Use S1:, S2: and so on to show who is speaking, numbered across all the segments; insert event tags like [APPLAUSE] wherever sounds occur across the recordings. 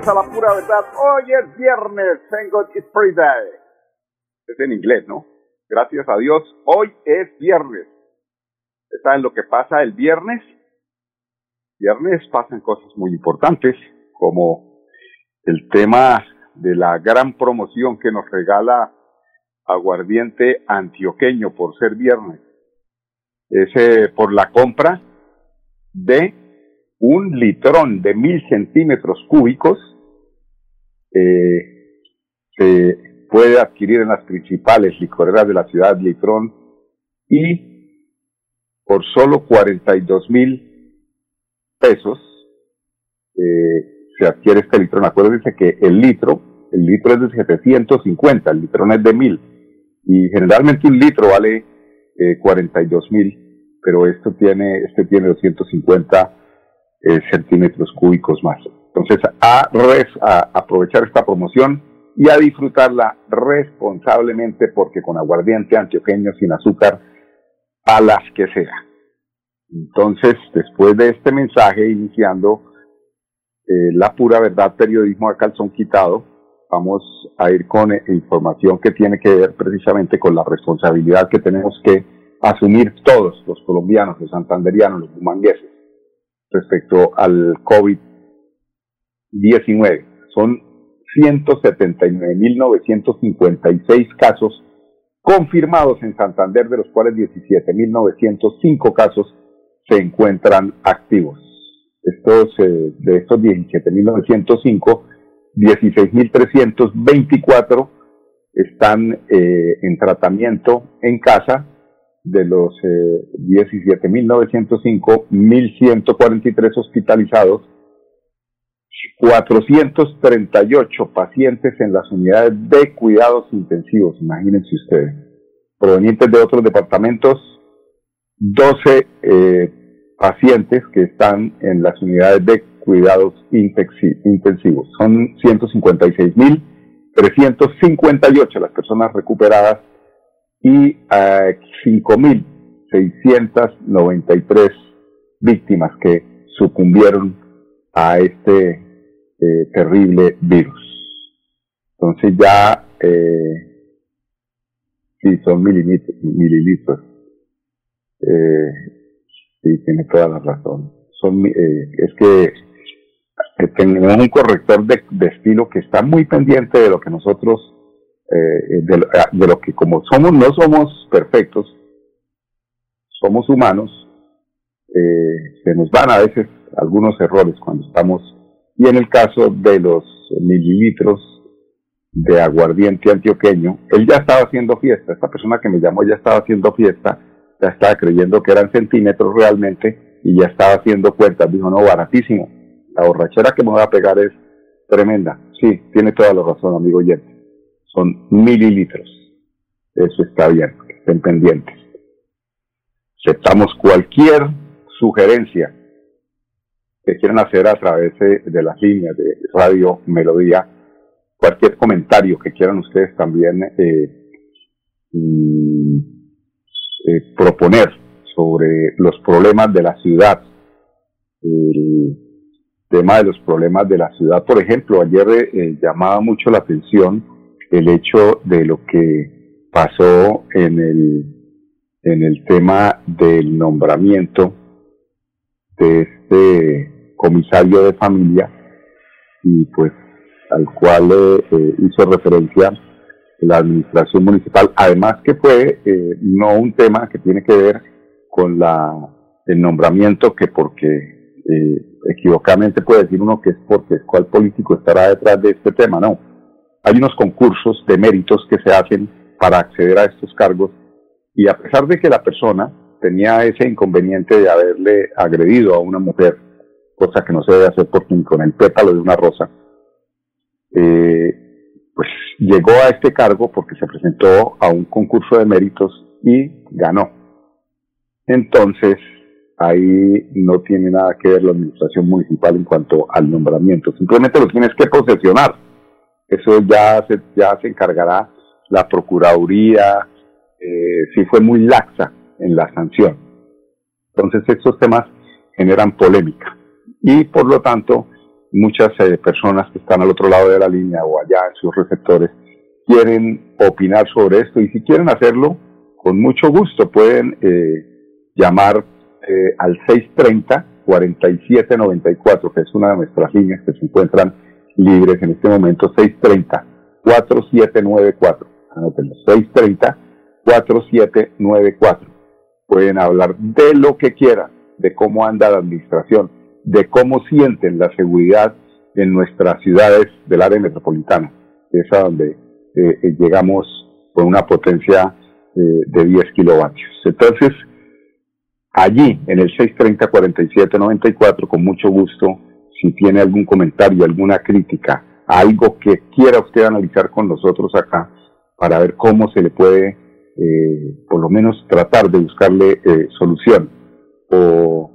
S1: Bienvenidos a la pura verdad. Hoy es viernes, thank God it's free day. Es en inglés, ¿no? Gracias a Dios, hoy es viernes. ¿Saben lo que pasa el viernes? Viernes pasan cosas muy importantes, como el tema de la gran promoción que nos regala aguardiente antioqueño por ser viernes. Es por la compra de un litrón de mil centímetros cúbicos eh, se puede adquirir en las principales licoreras de la ciudad litrón y por solo 42 mil pesos eh, se adquiere este litrón. Acuérdense que el litro, el litro es de 750, el litrón es de mil y generalmente un litro vale eh, 42 mil, pero esto tiene, este tiene 250 eh, centímetros cúbicos más. Entonces, a, a aprovechar esta promoción y a disfrutarla responsablemente porque con aguardiente antioqueño sin azúcar a las que sea. Entonces, después de este mensaje iniciando eh, la pura verdad periodismo a calzón quitado, vamos a ir con eh, información que tiene que ver precisamente con la responsabilidad que tenemos que asumir todos los colombianos, los santanderianos, los bumangueses respecto al COVID-19. Son 179.956 casos confirmados en Santander, de los cuales 17.905 casos se encuentran activos. Estos, eh, de estos 17.905, 16.324 están eh, en tratamiento en casa de los eh, 17.905, 1.143 hospitalizados, 438 pacientes en las unidades de cuidados intensivos, imagínense ustedes, provenientes de otros departamentos, 12 eh, pacientes que están en las unidades de cuidados intensivos. Son 156.358 las personas recuperadas y a 5.693 víctimas que sucumbieron a este eh, terrible virus. Entonces ya, eh, son mililitros. mililitros. Eh, tiene toda la razón. Son, eh, es que tenemos un corrector de, de estilo que está muy pendiente de lo que nosotros eh, de, de, lo que como somos, no somos perfectos, somos humanos, eh, se nos van a veces algunos errores cuando estamos, y en el caso de los mililitros de aguardiente antioqueño, él ya estaba haciendo fiesta, esta persona que me llamó ya estaba haciendo fiesta, ya estaba creyendo que eran centímetros realmente, y ya estaba haciendo cuentas, dijo, no, baratísimo, la borrachera que me voy a pegar es tremenda, sí, tiene toda la razón, amigo oyente son mililitros. Eso está bien, estén pendientes. Aceptamos cualquier sugerencia que quieran hacer a través de, las líneas de Radio Melodía, cualquier comentario que quieran ustedes también eh, mm, eh, proponer sobre los problemas de la ciudad, el tema de los problemas de la ciudad. Por ejemplo, ayer eh, llamaba mucho la atención el hecho de lo que pasó en el, en el tema del nombramiento de este comisario de familia y pues al cual eh, eh, hizo referencia la administración municipal, además que fue eh, no un tema que tiene que ver con la el nombramiento que porque equivocadamente puede decir uno que es porque cuál político estará detrás de este tema, no, hay unos concursos de méritos que se hacen para acceder a estos cargos y a pesar de que la persona tenía ese inconveniente de haberle agredido a una mujer, cosa que no se debe hacer porque con el pétalo de una rosa, eh, pues llegó a este cargo porque se presentó a un concurso de méritos y ganó. Entonces, ahí no tiene nada que ver la administración municipal en cuanto al nombramiento, simplemente lo tienes que posesionar. Eso ya se, ya se encargará la Procuraduría, eh, si fue muy laxa en la sanción. Entonces estos temas generan polémica y por lo tanto muchas eh, personas que están al otro lado de la línea o allá en sus receptores quieren opinar sobre esto y si quieren hacerlo, con mucho gusto pueden eh, llamar eh, al 630-4794, que es una de nuestras líneas que se encuentran libres en este momento, 630-4794. Anótenlo, 630-4794. Pueden hablar de lo que quieran, de cómo anda la administración, de cómo sienten la seguridad en nuestras ciudades del área metropolitana, que es a donde eh, eh, llegamos con una potencia eh, de 10 kilovatios. Entonces, allí en el 630-4794, con mucho gusto, si tiene algún comentario, alguna crítica, algo que quiera usted analizar con nosotros acá, para ver cómo se le puede, por lo menos, tratar de buscarle solución o,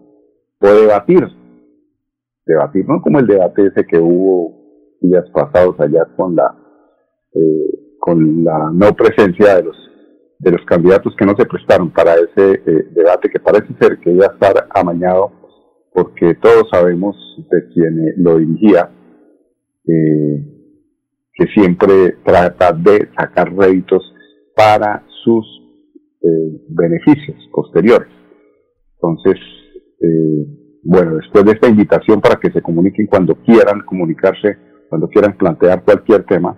S1: o debatir debatir, no como el debate ese que hubo días pasados allá con la eh, con la no presencia de los de los candidatos que no se prestaron para ese eh, debate que parece ser que iba a estar amañado porque todos sabemos de quien lo dirigía eh, que siempre trata de sacar réditos para sus beneficios posteriores. Entonces eh, bueno, después de esta invitación para que se comuniquen cuando quieran comunicarse, cuando quieran plantear cualquier tema,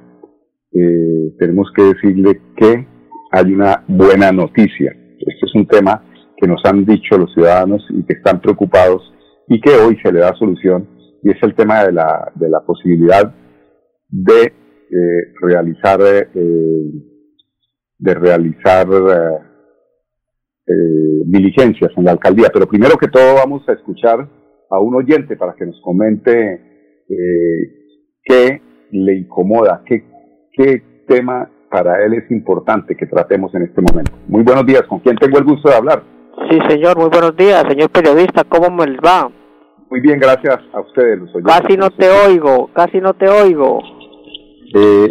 S1: eh, tenemos que decirle que hay una buena noticia. Este es un tema que nos han dicho los ciudadanos y que están preocupados y que hoy se le da solución y es el tema de la, de la posibilidad de eh, realizar eh, de realizar eh, diligencias en la alcaldía. Pero primero que todo vamos a escuchar a un oyente para que nos comente eh, qué le incomoda, qué, qué tema para él es importante que tratemos en este momento. Muy buenos días, ¿con quién tengo el gusto de hablar?
S2: Sí, señor, muy buenos días, señor periodista, ¿cómo me va?
S1: Muy bien, gracias a ustedes, los
S2: oyentes. Casi no te oigo, casi no te oigo.
S1: Eh,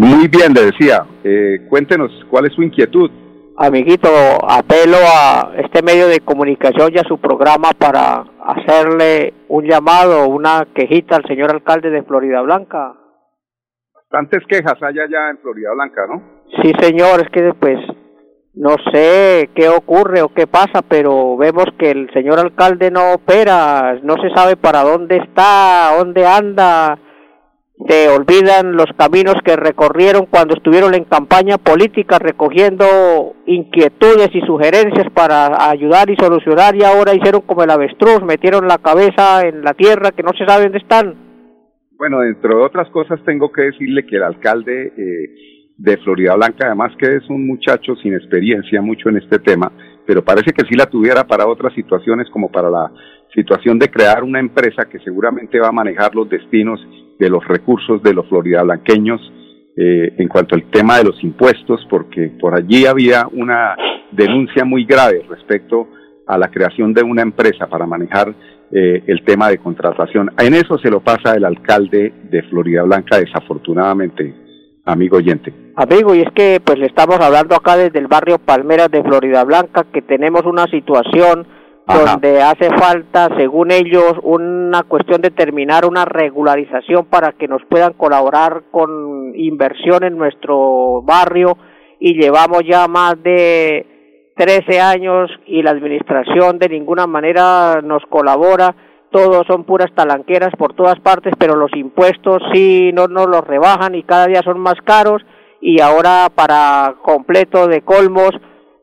S1: muy bien, le decía, eh, cuéntenos, ¿cuál es su inquietud?
S2: Amiguito, apelo a este medio de comunicación y a su programa para hacerle un llamado, una quejita al señor alcalde de Florida Blanca.
S1: Bastantes quejas hay allá en Florida Blanca, ¿no?
S2: Sí, señor, es que pues no sé qué ocurre o qué pasa, pero vemos que el señor alcalde no opera, no se sabe para dónde está, dónde anda, se olvidan los caminos que recorrieron cuando estuvieron en campaña política recogiendo inquietudes y sugerencias para ayudar y solucionar y ahora hicieron como el avestruz, metieron la cabeza en la tierra que no se sabe dónde están.
S1: Bueno, dentro de otras cosas tengo que decirle que el alcalde eh, de Florida Blanca, además que es un muchacho sin experiencia mucho en este tema, pero parece que sí la tuviera para otras situaciones como para la situación de crear una empresa que seguramente va a manejar los destinos de los recursos de los floridablanqueños eh, en cuanto al tema de los impuestos, porque por allí había una denuncia muy grave respecto a la creación de una empresa para manejar eh, el tema de contratación. En eso se lo pasa el alcalde de Florida Blanca, desafortunadamente, amigo oyente.
S2: Amigo, y es que pues le estamos hablando acá desde el barrio Palmeras de Florida Blanca, que tenemos una situación donde hace falta, según ellos, una cuestión de terminar una regularización para que nos puedan colaborar con inversión en nuestro barrio y llevamos ya más de 13 años y la administración de ninguna manera nos colabora, todos son puras talanqueras por todas partes, pero los impuestos sí no nos los rebajan y cada día son más caros. Y ahora para completo de colmos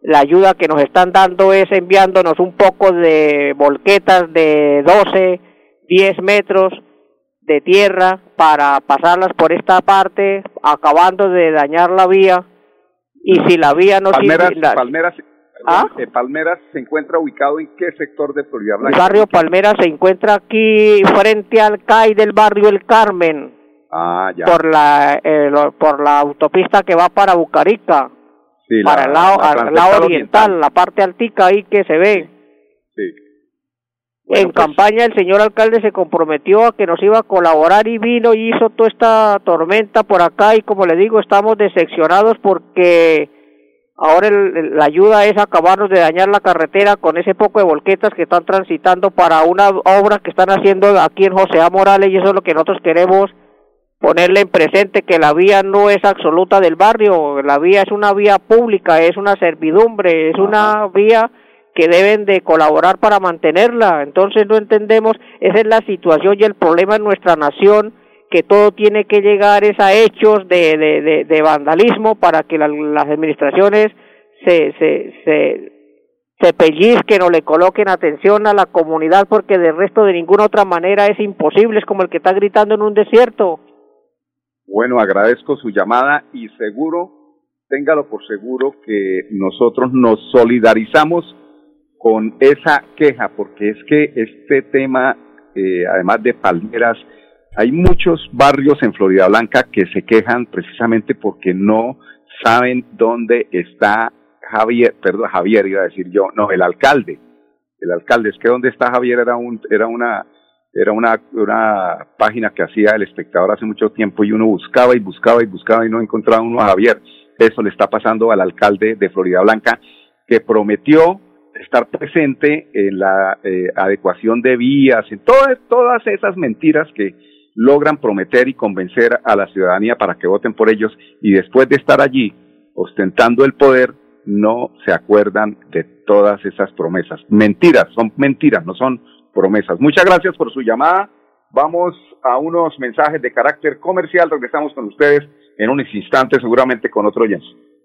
S2: la ayuda que nos están dando es enviándonos un poco de volquetas de 12, 10 metros de tierra para pasarlas por esta parte, acabando de dañar la vía. Y si la vía no
S1: Palmeras, Palmeras, ¿Ah? Eh, Palmeras se encuentra ubicado en qué sector de Florida
S2: Blanca? El barrio Palmeras se encuentra aquí frente al CAI del barrio El Carmen.
S1: Ah, ya.
S2: Por la, eh, por la autopista que va para Bucarica. Sí, para el lado, al lado oriental, la parte altica ahí que se ve.
S1: Sí
S2: en pues, campaña el señor alcalde se comprometió a que nos iba a colaborar y vino y hizo toda esta tormenta por acá y como le digo estamos decepcionados porque ahora la ayuda es acabarnos de dañar la carretera con ese poco de volquetas que están transitando para una obra que están haciendo aquí en José A. Morales y eso es lo que nosotros queremos ponerle en presente que la vía no es absoluta del barrio, la vía es una vía pública, es una servidumbre, es una vía que deben de colaborar para mantenerla. Entonces no entendemos, esa es la situación y el problema en nuestra nación, que todo tiene que llegar a hechos de, de, de, vandalismo para que las administraciones se, se, se, se pellizquen o le coloquen atención a la comunidad porque de resto de ninguna otra manera es imposible, es como el que está gritando en un desierto.
S1: Bueno, agradezco su llamada y seguro, téngalo por seguro que nosotros nos solidarizamos con esa queja, porque es que este tema, eh, además de palmeras, hay muchos barrios en Florida Blanca que se quejan precisamente porque no saben dónde está Javier, perdón, Javier iba a decir yo, no, el alcalde, el alcalde, es que dónde está Javier era un, era una, era una, una página que hacía el espectador hace mucho tiempo y uno buscaba y buscaba y buscaba y no encontraba uno a Javier. Eso le está pasando al alcalde de Florida Blanca que prometió estar presente en la eh, adecuación de vías, en todas, todas esas mentiras que logran prometer y convencer a la ciudadanía para que voten por ellos y después de estar allí ostentando el poder no se acuerdan de todas esas promesas. Mentiras, son mentiras, no son promesas. Muchas gracias por su llamada. Vamos a unos mensajes de carácter comercial. Regresamos con ustedes en unos instantes, seguramente con otro Jens.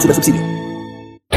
S3: Cajasal.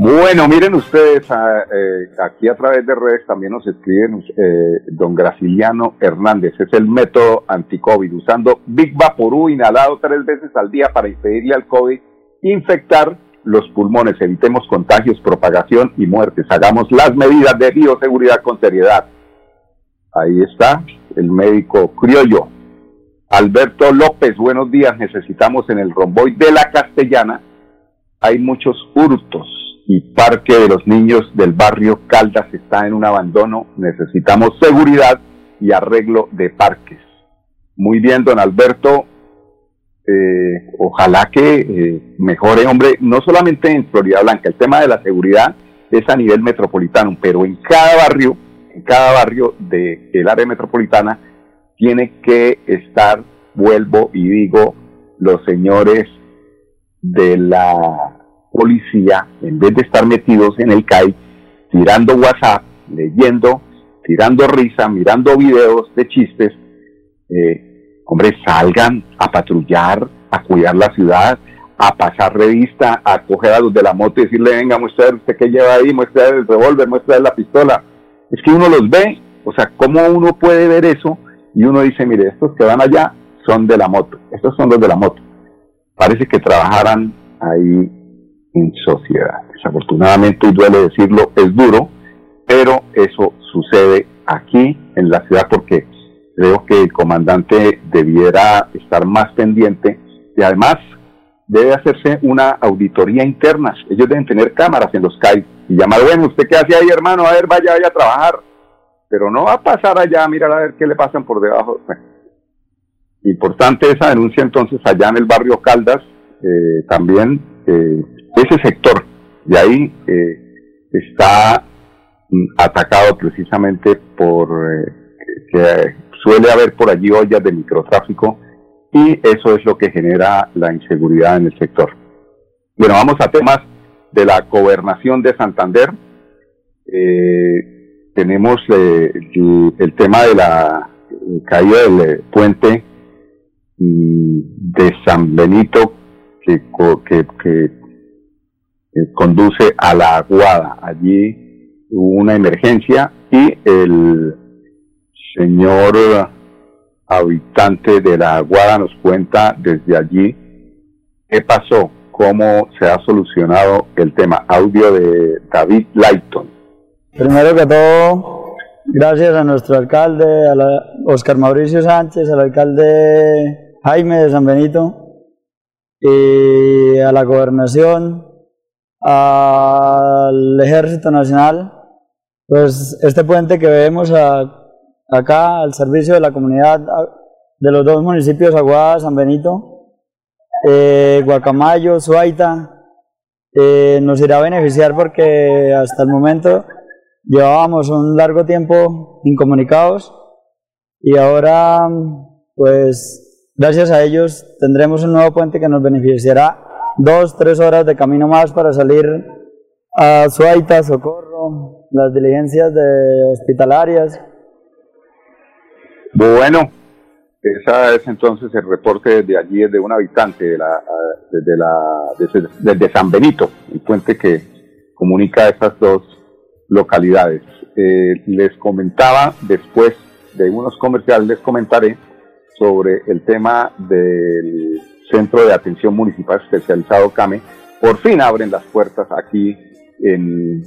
S1: Bueno, miren ustedes, eh, aquí a través de redes también nos escriben eh, don Graciliano Hernández, es el método anti-COVID, usando Big Vaporú inhalado tres veces al día para impedirle al COVID infectar los pulmones, evitemos contagios, propagación y muertes, hagamos las medidas de bioseguridad con seriedad. Ahí está el médico criollo. Alberto López, buenos días, necesitamos en el romboy de la Castellana, hay muchos hurtos y Parque de los Niños del barrio Caldas está en un abandono. Necesitamos seguridad y arreglo de parques. Muy bien, don Alberto. Eh, ojalá que eh, mejore, hombre, no solamente en Florida Blanca, el tema de la seguridad es a nivel metropolitano, pero en cada barrio, en cada barrio del el área metropolitana, tiene que estar, vuelvo y digo, los señores de la policía, en vez de estar metidos en el CAI, tirando WhatsApp, leyendo, tirando risa, mirando videos de chistes, eh, hombre, salgan a patrullar, a cuidar la ciudad, a pasar revista, a coger a los de la moto y decirle, venga, muestra usted qué lleva ahí, muestra el revólver, muestra la pistola. Es que uno los ve, o sea, ¿cómo uno puede ver eso? Y uno dice, mire, estos que van allá son de la moto, estos son los de la moto. Parece que trabajaran ahí sociedad. Desafortunadamente, y duele decirlo, es duro, pero eso sucede aquí en la ciudad porque creo que el comandante debiera estar más pendiente y además debe hacerse una auditoría interna. Ellos deben tener cámaras en los CAI y llamar, bueno, ¿usted qué hace ahí, hermano? A ver, vaya, vaya a trabajar. Pero no va a pasar allá a mirar a ver qué le pasan por debajo. Importante esa denuncia entonces allá en el barrio Caldas, eh, también eh, ese sector. Y ahí eh, está mm, atacado precisamente por eh, que suele haber por allí ollas de microtráfico y eso es lo que genera la inseguridad en el sector. Bueno, vamos a temas de la gobernación de Santander. Eh, tenemos el, tema de la caída del puente mm, de San Benito que, que conduce a la Aguada. Allí hubo una emergencia y el señor habitante de la Aguada nos cuenta desde allí qué pasó, cómo se ha solucionado el tema. Audio de David Lighton.
S4: Primero que todo, gracias a nuestro alcalde, a Oscar Mauricio Sánchez, al alcalde Jaime de San Benito y a la gobernación, al Ejército Nacional, pues este puente que vemos acá al servicio de la comunidad de los dos municipios, Aguada, San Benito, eh, Guacamayo, Suaita, eh, nos irá a beneficiar porque hasta el momento llevábamos un largo tiempo incomunicados y ahora pues gracias a ellos tendremos un nuevo puente que nos beneficiará dos, tres horas de camino más para salir a Suaita, Socorro, las diligencias de hospitalarias.
S1: Bueno, esa es entonces el reporte de allí, de un habitante de la, desde, la, desde, San Benito, el puente que comunica esas dos localidades. Eh, les comentaba después de unos comerciales, les comentaré sobre el tema del Centro de Atención Municipal Especializado CAME, por fin abren las puertas aquí en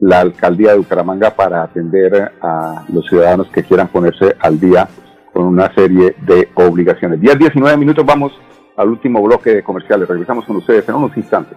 S1: la alcaldía de Bucaramanga para atender a los ciudadanos que quieran ponerse al día con una serie de obligaciones. 10, 19 minutos, vamos al último bloque de comerciales. Regresamos con ustedes en unos instantes.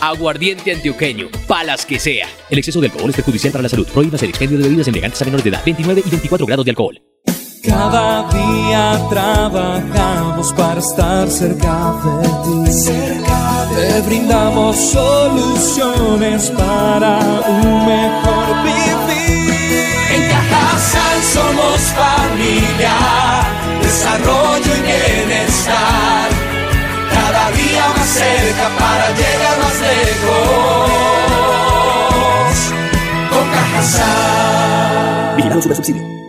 S5: Aguardiente antioqueño, palas que sea. El exceso de alcohol es perjudicial para la salud. Prohíbas el expendio de bebidas elegantes a menores de edad. 29 y 24 grados de alcohol.
S3: Cada día trabajamos para estar cerca de ti. Cerca Te brindamos soluciones para un mejor vivir. En Cajasal somos familia desarrollo y bienestar. Cada día más cerca para llegar lejos. Con Cajasal.
S6: Vigilado subsidio.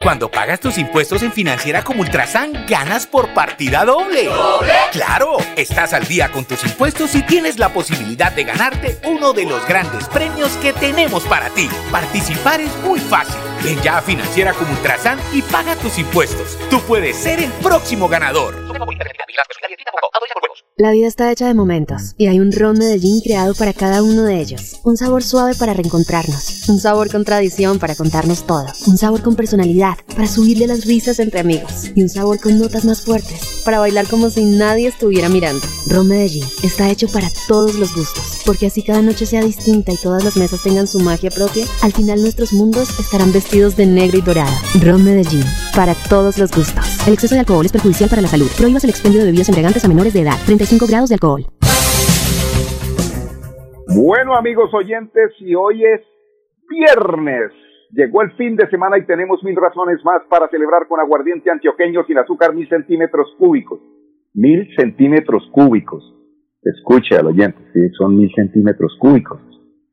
S6: Cuando pagas tus impuestos en Financiera como Ultrasan, ganas por partida doble. ¿Doble? ¡Claro! Estás al día con tus impuestos y tienes la posibilidad de ganarte uno de los grandes premios que tenemos para ti. Participar es muy fácil. Ven ya a Financiera como Ultrasan y paga tus impuestos. Tú puedes ser el próximo ganador.
S7: La vida está hecha de momentos y hay un ron Medellín creado para cada uno de ellos. Un sabor suave para reencontrarnos, un sabor con tradición para contarnos todo, un sabor con personalidad para subirle las risas entre amigos y un sabor con notas más fuertes para bailar como si nadie estuviera mirando. Ron Medellín está hecho para todos los gustos, porque así cada noche sea distinta y todas las mesas tengan su magia propia, al final nuestros mundos estarán vestidos de negro y dorado. Ron Medellín, para todos los gustos. El exceso de alcohol es perjudicial para la salud. Prohíbas el expendio de bebidas embriagantes a menores de edad. 35 grados de alcohol.
S1: Bueno, amigos oyentes, y hoy es viernes. Llegó el fin de semana y tenemos mil razones más para celebrar con aguardiente antioqueño sin azúcar mil centímetros cúbicos. Mil centímetros cúbicos. Escuche al oyente, sí, son mil centímetros cúbicos.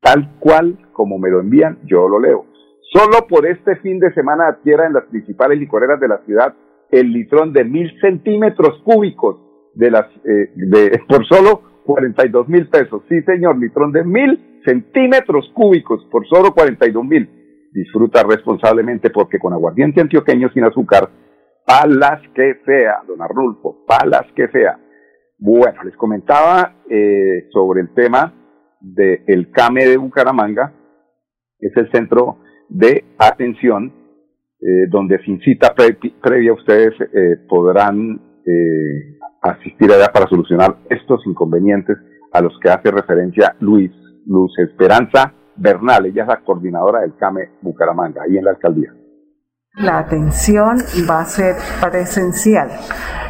S1: Tal cual como me lo envían, yo lo leo. Solo por este fin de semana adquiera en las principales licoreras de la ciudad el litrón de mil centímetros cúbicos de las, eh, de, [LAUGHS] por solo 42 mil pesos. Sí, señor, litrón de mil centímetros cúbicos por solo 42 mil. Disfruta responsablemente porque con aguardiente antioqueño sin azúcar, palas que sea, don Arnulfo, palas que sea. Bueno, les comentaba eh, sobre el tema del CAME de Bucaramanga, es el centro de atención eh, donde sin cita previa ustedes eh, podrán eh, asistir allá para solucionar estos inconvenientes a los que hace referencia Luis Luz Esperanza Bernal, ella es la coordinadora del CAME Bucaramanga, ahí en la alcaldía.
S8: La atención va a ser presencial,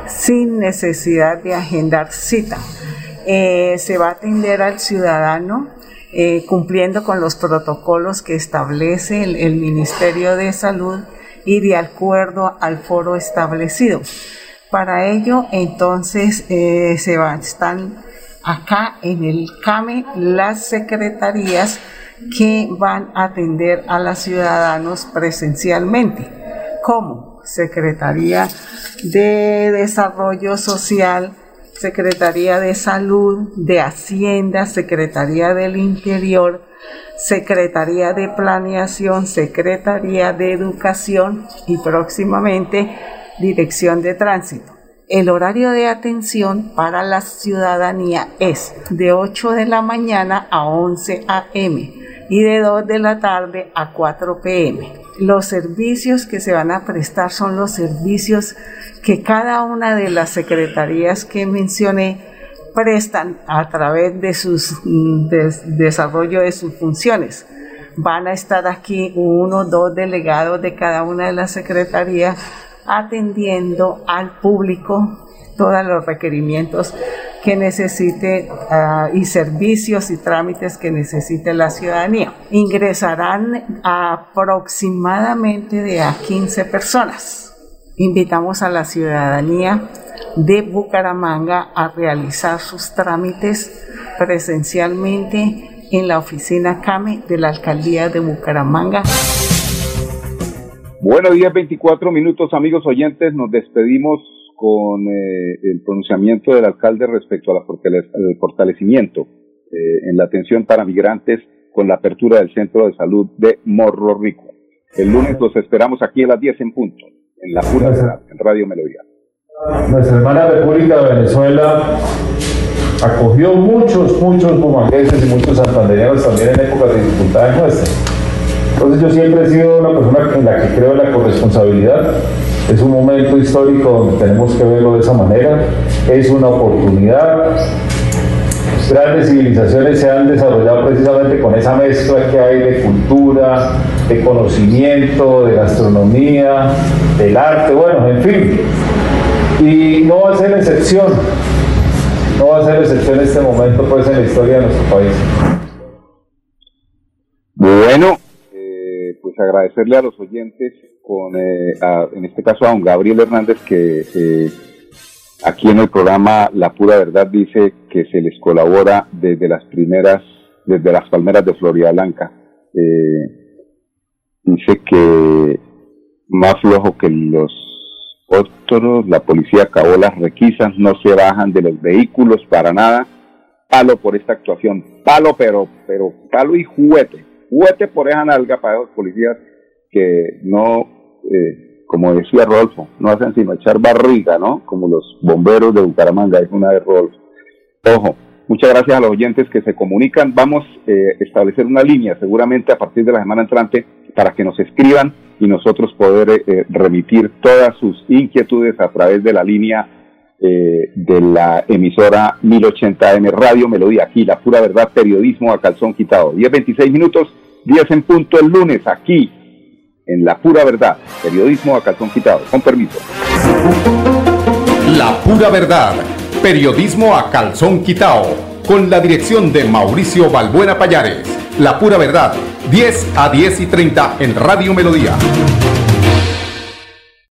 S8: sin necesidad de agendar cita. se va a atender al ciudadano cumpliendo con los protocolos que establece el Ministerio de Salud y de acuerdo al foro establecido. Para ello, entonces, eh, se van, están acá en el CAME las secretarías que van a atender a los ciudadanos presencialmente, como Secretaría de Desarrollo Social, Secretaría de Salud, de Hacienda, Secretaría del Interior, Secretaría de Planeación, Secretaría de Educación y próximamente Dirección de Tránsito. El horario de atención para la ciudadanía es de 8 de la mañana a 11 a.m. y de 2 de la tarde a 4 p.m. Los servicios que se van a prestar son los servicios que cada una de las secretarías que mencioné prestan a través de sus mm, desarrollo de sus funciones. Van a estar aquí uno o dos delegados de cada una de las secretarías atendiendo al público todos los requerimientos que necesite ah, y servicios y trámites que necesite la ciudadanía. Ingresarán aproximadamente de a 15 personas. Invitamos a la ciudadanía de Bucaramanga a realizar sus trámites presencialmente en la oficina CAME de la Alcaldía de Bucaramanga.
S1: Bueno, 10, 24 minutos, amigos oyentes. Nos despedimos con eh, el pronunciamiento del alcalde respecto al fortalecimiento eh, en la atención para migrantes con la apertura del Centro de Salud de Morro Rico. El lunes los esperamos aquí a las 10 en punto, en la pura verdad, en Radio Melodía.
S9: Nuestra hermana República de Venezuela acogió muchos, muchos bumangueses y muchos santandereanos también en épocas de dificultades nuestras. Entonces yo siempre he sido una persona en la que creo en la corresponsabilidad. Es un momento histórico donde tenemos que verlo de esa manera. Es una oportunidad. Grandes civilizaciones se han desarrollado precisamente con esa mezcla que hay de cultura, de conocimiento, de gastronomía, del arte, bueno, en fin. Y no va a ser excepción. No va a ser excepción este momento pues en la historia de nuestro país.
S1: Bueno, pues agradecerle a los oyentes, con, eh, en este caso a don Gabriel Hernández, que eh, aquí en el programa La Pura Verdad dice que se les colabora desde las primeras, desde las palmeras de Florida Blanca. Eh, dice que más flojo que los otros, la policía acabó las requisas, no se bajan de los vehículos para nada. Palo por esta actuación, palo pero, pero palo y juguete juguete por esa nalga para los policías que no, eh, como decía Rodolfo, no hacen sino echar barriga, ¿no? Como los bomberos de Bucaramanga, es una de Rodolfo. Ojo, muchas gracias a los oyentes que se comunican. Vamos eh, a establecer una línea seguramente a partir de la semana entrante para que nos escriban y nosotros poder eh, remitir todas sus inquietudes a través de la línea eh, de la emisora 1080M Radio Melodía, aquí la pura verdad, periodismo a calzón quitado. 10.26 minutos, 10 en punto el lunes, aquí en la pura verdad, periodismo a calzón quitado. Con permiso.
S10: La pura verdad, periodismo a calzón quitado, con la dirección de Mauricio Balbuena Payares. La pura verdad, 10 a 10 y 30 en Radio Melodía.